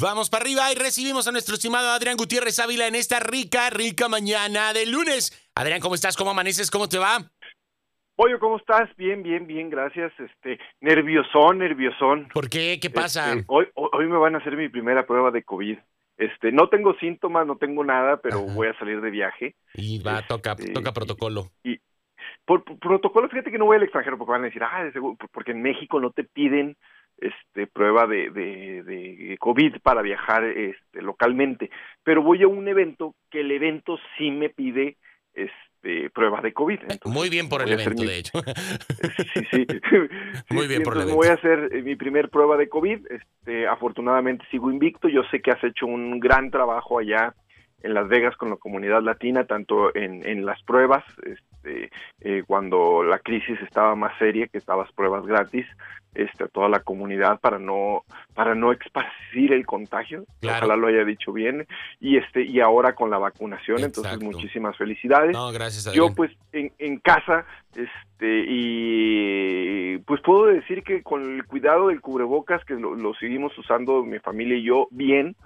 Vamos para arriba y recibimos a nuestro estimado Adrián Gutiérrez Ávila en esta rica, rica mañana de lunes. Adrián, ¿cómo estás? ¿Cómo amaneces? ¿Cómo te va? Pollo, ¿cómo estás? Bien, bien, bien, gracias. Este, nerviosón, nerviosón. ¿Por qué? ¿Qué pasa? Este, hoy, hoy me van a hacer mi primera prueba de COVID. Este, no tengo síntomas, no tengo nada, pero Ajá. voy a salir de viaje. Y va, toca, Este, toca protocolo. Y por, por protocolo, fíjate que no voy al extranjero porque van a decir, ah, de seguro, porque en México no te piden este prueba de, de, de COVID para viajar este, localmente, pero voy a un evento que el evento sí me pide este prueba de COVID. Entonces, Muy bien por el evento, mi- de hecho. Sí, sí. Muy Sí, bien por el entonces voy a hacer eh, mi primer prueba de COVID. Este, afortunadamente sigo invicto. Yo sé que has hecho un gran trabajo allá en Las Vegas con la comunidad latina, tanto en, en las pruebas, este, eh, cuando la crisis estaba más seria, que estabas pruebas gratis, este, a toda la comunidad para no para no esparcir el contagio. Claro. Ojalá lo haya dicho bien. Y este y ahora con la vacunación, entonces muchísimas felicidades No, gracias, Adrián. yo pues en, en casa este y pues puedo decir que con el cuidado del cubrebocas que lo, lo seguimos usando mi familia y yo bien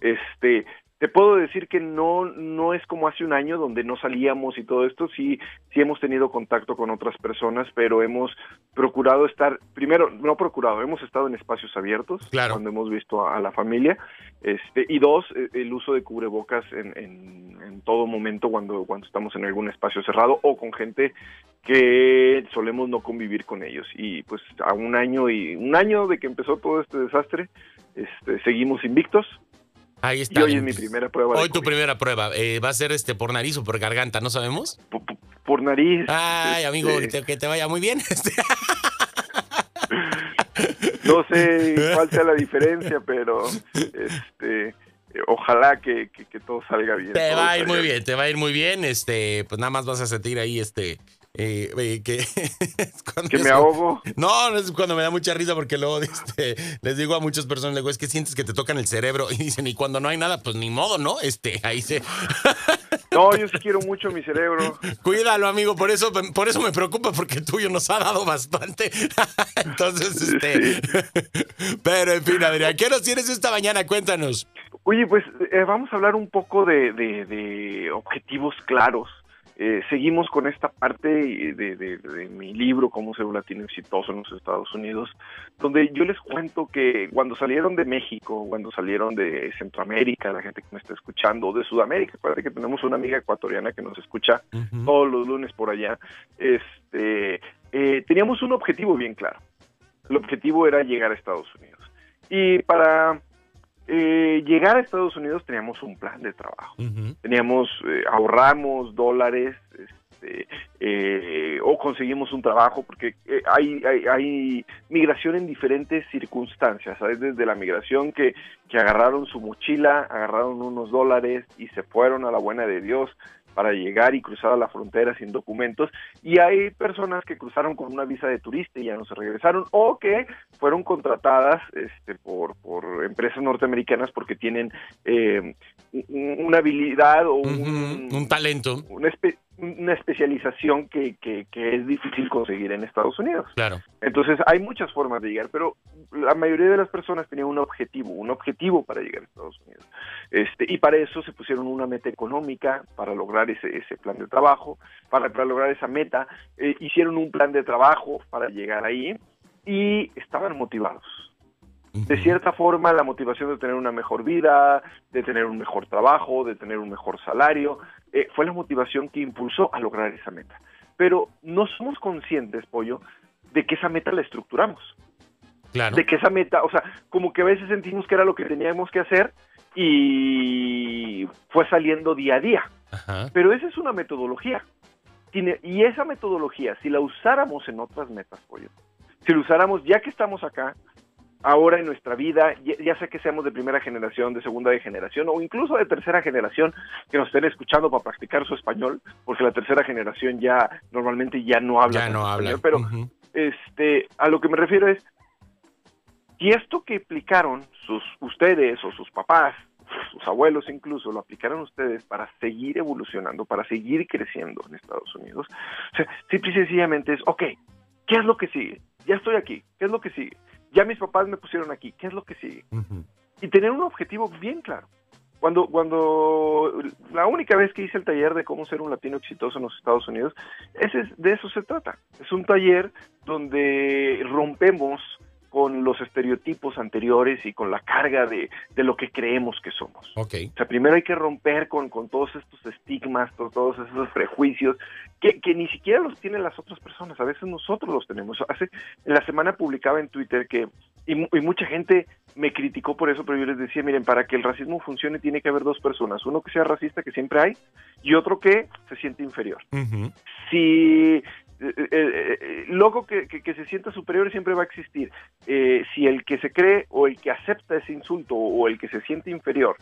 este te puedo decir que no no es como hace un año donde no salíamos y todo esto sí sí hemos tenido contacto con otras personas pero hemos procurado estar primero no procurado hemos estado en espacios abiertos Claro. cuando hemos visto a, a la familia este y dos eh, el uso de cubrebocas en, en, en todo momento cuando cuando estamos en algún espacio cerrado o con gente que solemos no convivir con ellos y pues a un año y un año de que empezó todo este desastre este seguimos invictos Ahí y está. hoy es mi primera prueba Hoy tu COVID. primera prueba. Eh, ¿Va a ser este por nariz o por garganta? ¿No sabemos? por, nariz Ay, amigo, este, que te, que te vaya muy bien. Este, no sé cuál sea la diferencia pero este ojalá que, que, que todo salga bien Te va a ir muy bien, te va a ir muy bien. Este, pues nada más vas a sentir ahí este. Eh, eh, que es cuando que es- me ahogo No, no es cuando me da mucha risa porque luego este, les digo a muchas personas, digo, es que sientes que te tocan el cerebro y dicen, y cuando no hay nada, pues ni modo, ¿no? Este, ahí se, no yo sí quiero mucho mi cerebro cuídalo, amigo, por eso, por eso me preocupa porque el tuyo nos ha dado bastante. Entonces, este, pero en fin, Adrián, ¿qué nos tienes esta mañana? Cuéntanos. Oye, pues eh, vamos a hablar un poco de, de- de objetivos claros. Eh, seguimos con esta parte de, de- de mi libro, Cómo ser un latino exitoso en los Estados Unidos, donde yo les cuento que cuando salieron de México, cuando salieron de Centroamérica, la gente que me está escuchando, o de Sudamérica, acuérdate que tenemos una amiga ecuatoriana que nos escucha todos los lunes por allá, este, eh, teníamos un objetivo bien claro. El objetivo era llegar a Estados Unidos. Y para eh, llegar a Estados Unidos teníamos un plan de trabajo. Teníamos, eh, ahorramos dólares, este, eh, o conseguimos un trabajo, porque eh, hay, hay, hay migración en diferentes circunstancias, ¿sabes? Desde la migración que, que agarraron su mochila, agarraron unos dólares y se fueron a la buena de Dios para llegar y cruzar a la frontera sin documentos y hay personas que cruzaron con una visa de turista y ya no se regresaron o que fueron contratadas este, por, por empresas norteamericanas porque tienen eh, un- una habilidad o un, talento, una, espe- una especialización que, que, que es difícil conseguir en Estados Unidos. claro. Entonces hay muchas formas de llegar, pero la mayoría de las personas tenían un objetivo, un objetivo para llegar a Estados Unidos. Este, y para eso se pusieron una meta económica para lograr ese, ese plan de trabajo, para, para lograr esa meta, eh, hicieron un plan de trabajo para llegar ahí y estaban motivados. De cierta forma, la motivación de tener una mejor vida, de tener un mejor trabajo, de tener un mejor salario, eh, fue la motivación que impulsó a lograr esa meta. Pero no somos conscientes, Pollo, de que esa meta la estructuramos. Claro. De que esa meta, o sea, como que a veces sentimos que era lo que teníamos que hacer y fue saliendo día a día. Ajá. Pero esa es una metodología. Tiene- y esa metodología, si la usáramos en otras metas, pollo, si la usáramos ya que estamos acá, ahora en nuestra vida, ya, sea que seamos de primera generación, de segunda de generación o incluso de tercera generación, que nos estén escuchando para practicar su español, porque la tercera generación ya normalmente ya no habla Ya no habla. español, pero este, a lo que me refiero es, si esto que aplicaron sus ustedes o sus papás, sus abuelos incluso, lo aplicaron ustedes para seguir evolucionando, para seguir creciendo en Estados Unidos, o sea, simple y sencillamente es, ok, ¿qué es lo que sigue? Ya estoy aquí, ¿qué es lo que sigue? Ya mis papás me pusieron aquí, ¿qué es lo que sigue? Y tener un objetivo bien claro. Cuando, cuando la única vez que hice el taller de cómo ser un latino exitoso en los Estados Unidos, ese, de eso se trata. Es un taller donde rompemos con los estereotipos anteriores y con la carga de, de lo que creemos que somos. Okay. O sea, primero hay que romper con, con todos estos estigmas, todos esos prejuicios que, que, ni siquiera los tienen las otras personas, a veces nosotros los tenemos. Hace, en la semana publicaba en Twitter que, y, y, mucha gente me criticó por eso, pero yo les decía, miren, para que el racismo funcione tiene que haber dos personas, uno que sea racista, que siempre hay, y otro que se siente inferior. Uh -huh. Si eh, eh, eh, loco que, se sienta superior siempre va a existir. Eh, si el que se cree o el que acepta ese insulto o el que se siente inferior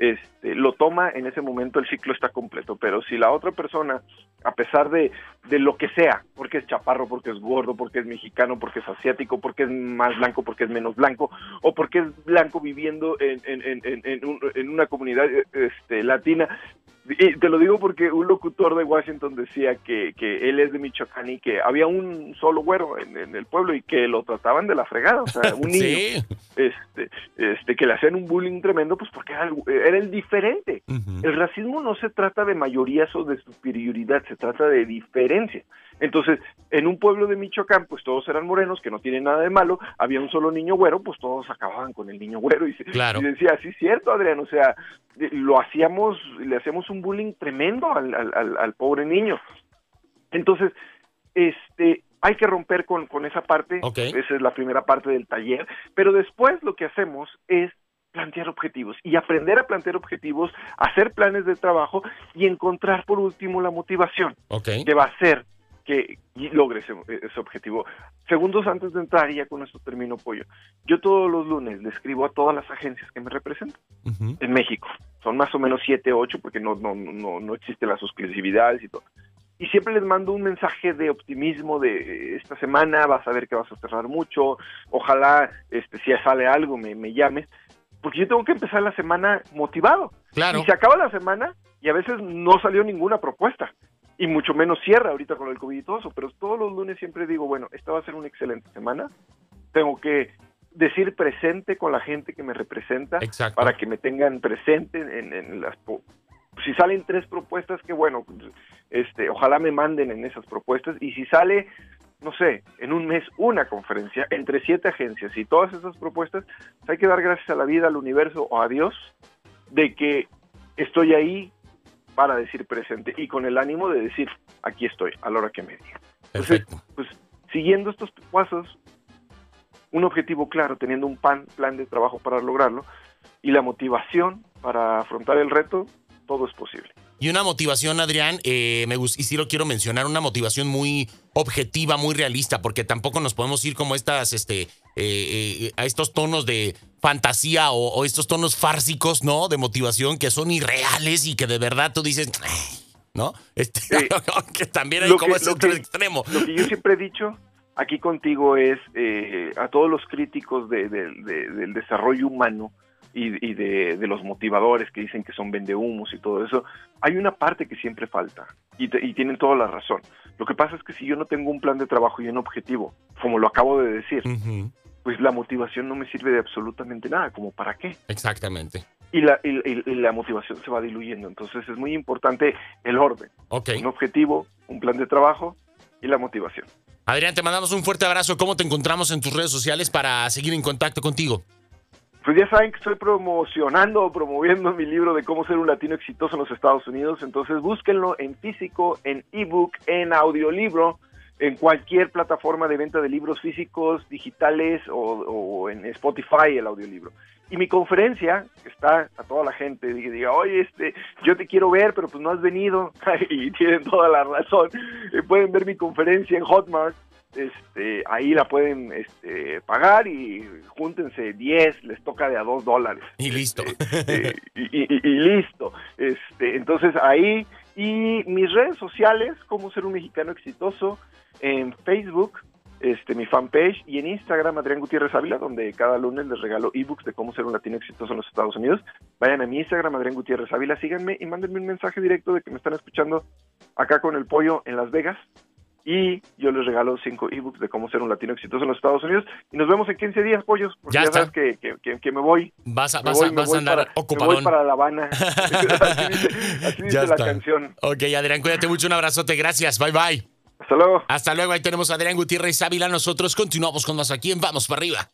este, lo toma, en ese momento el ciclo está completo. Pero si la otra persona, a pesar de, de lo que sea, porque es chaparro, porque es gordo, porque es mexicano, porque es asiático, porque es más blanco, porque es menos blanco, o porque es blanco viviendo en, en, en, en una comunidad este, latina, y te lo digo porque un locutor de Washington decía que, que él es de Michoacán y que había un solo güero en, en el pueblo y que lo trataban de la fregada, o sea, un niño Sí. este, este, que le hacían un bullying tremendo, pues porque era el, era el diferente. El racismo no se trata de mayorías o de superioridad, se trata de diferencia. Entonces, en un pueblo de Michoacán, pues todos eran morenos, que no tienen nada de malo, había un solo niño güero, pues todos acababan con el niño güero y, Claro. y decía, sí es cierto, Adrián, o sea, de- lo hacíamos, le hacíamos un bullying tremendo al, al, al, al pobre niño. Entonces, este, hay que romper con, con esa parte, esa es la primera parte del taller, pero después lo que hacemos es plantear objetivos y aprender a plantear objetivos, hacer planes de trabajo y encontrar por último la motivación que va a hacer que logre ese, ese objetivo. Segundos antes de entrar, y ya con esto termino, Pollo, yo todos los lunes le escribo a todas las agencias que me representan Ujú. en México. Son más o menos siete, ocho, porque no, no, no, no existen las exclusividades y todo. Y siempre les mando un mensaje de optimismo de esta semana vas a ver que vas a cerrar mucho, ojalá este, si sale algo me, me llames, porque yo tengo que empezar la semana motivado. Claro. Y se acaba la semana y a veces no salió ninguna propuesta. Y mucho menos cierra ahorita con el COVID y todo eso. Pero todos los lunes siempre digo, bueno, esta va a ser una excelente semana. Tengo que decir presente con la gente que me representa Exacto. para que me tengan presente en, en las... Si salen tres propuestas, que bueno, este, ojalá me manden en esas propuestas. Y si sale, no sé, en un mes una conferencia entre siete agencias y todas esas propuestas, hay que dar gracias a la vida, al universo o a Dios de que estoy ahí para decir presente y con el ánimo de decir aquí estoy a la hora que me diga. Entonces, pues siguiendo estos pasos, un objetivo claro, teniendo un pan, plan de trabajo para lograrlo y la motivación para afrontar el reto, todo es posible. Y una motivación, Adrián, eh, me y sí lo quiero mencionar, una motivación muy objetiva, muy realista, porque tampoco nos podemos ir como estas, este, eh, eh, a estos tonos de fantasía o, o estos tonos fársicos, ¿no? De motivación que son irreales y que de verdad tú dices, ¿no? Este, Sí. que también hay Lo como que- ese otro que- extremo. Lo que yo siempre he dicho aquí contigo es eh, a todos los críticos de- de- de- del desarrollo humano y, de los motivadores que dicen que son vendehumos y todo eso, hay una parte que siempre falta y, te- y tienen toda la razón. Lo que pasa es que si yo no tengo un plan de trabajo y un objetivo, como lo acabo de decir, pues la motivación no me sirve de absolutamente nada, como para qué. Exactamente. Y la, y- y- y la motivación se va diluyendo. Entonces es muy importante el orden, Ok. un objetivo, un plan de trabajo y la motivación. Adrián, te mandamos un fuerte abrazo. ¿Cómo te encontramos en tus redes sociales para seguir en contacto contigo? Pues ya saben que estoy promocionando o promoviendo mi libro de cómo ser un latino exitoso en los Estados Unidos, entonces búsquenlo en físico, en ebook, en audiolibro, en cualquier plataforma de venta de libros físicos, digitales o, o en Spotify el audiolibro. Y mi conferencia, está a toda la gente, diga, oye, este, yo te quiero ver, pero pues no has venido, y tienen toda la razón, pueden ver mi conferencia en Hotmart, este, ahí la pueden este, pagar y júntense 10, les toca de a 2 dólares. Y listo. Eh, y, y- y listo. Este, entonces ahí, y mis redes sociales, cómo ser un mexicano exitoso, en Facebook, este, mi fanpage, y en Instagram, Adrián Gutiérrez Ávila, donde cada lunes les regalo ebooks de cómo ser un latino exitoso en los Estados Unidos. Vayan a mi Instagram, Adrián Gutiérrez Ávila, síganme y mándenme un mensaje directo de que me están escuchando acá con el pollo en Las Vegas. Y yo les regalo cinco ebooks de cómo ser un latino exitoso en los Estados Unidos y nos vemos en 15 días, pollos, porque Ya ya, sabes que, que, que- que me voy. Vas a, vas voy, a, vas a andar para- Me ocupadón. voy para La Habana. así dice, así dice Ya la canción. Ok, Adrián, cuídate mucho, un abrazote, gracias, bye bye. Hasta luego. Hasta luego, ahí tenemos a Adrián Gutiérrez Ávila, nosotros continuamos con más aquí en Vamos para arriba.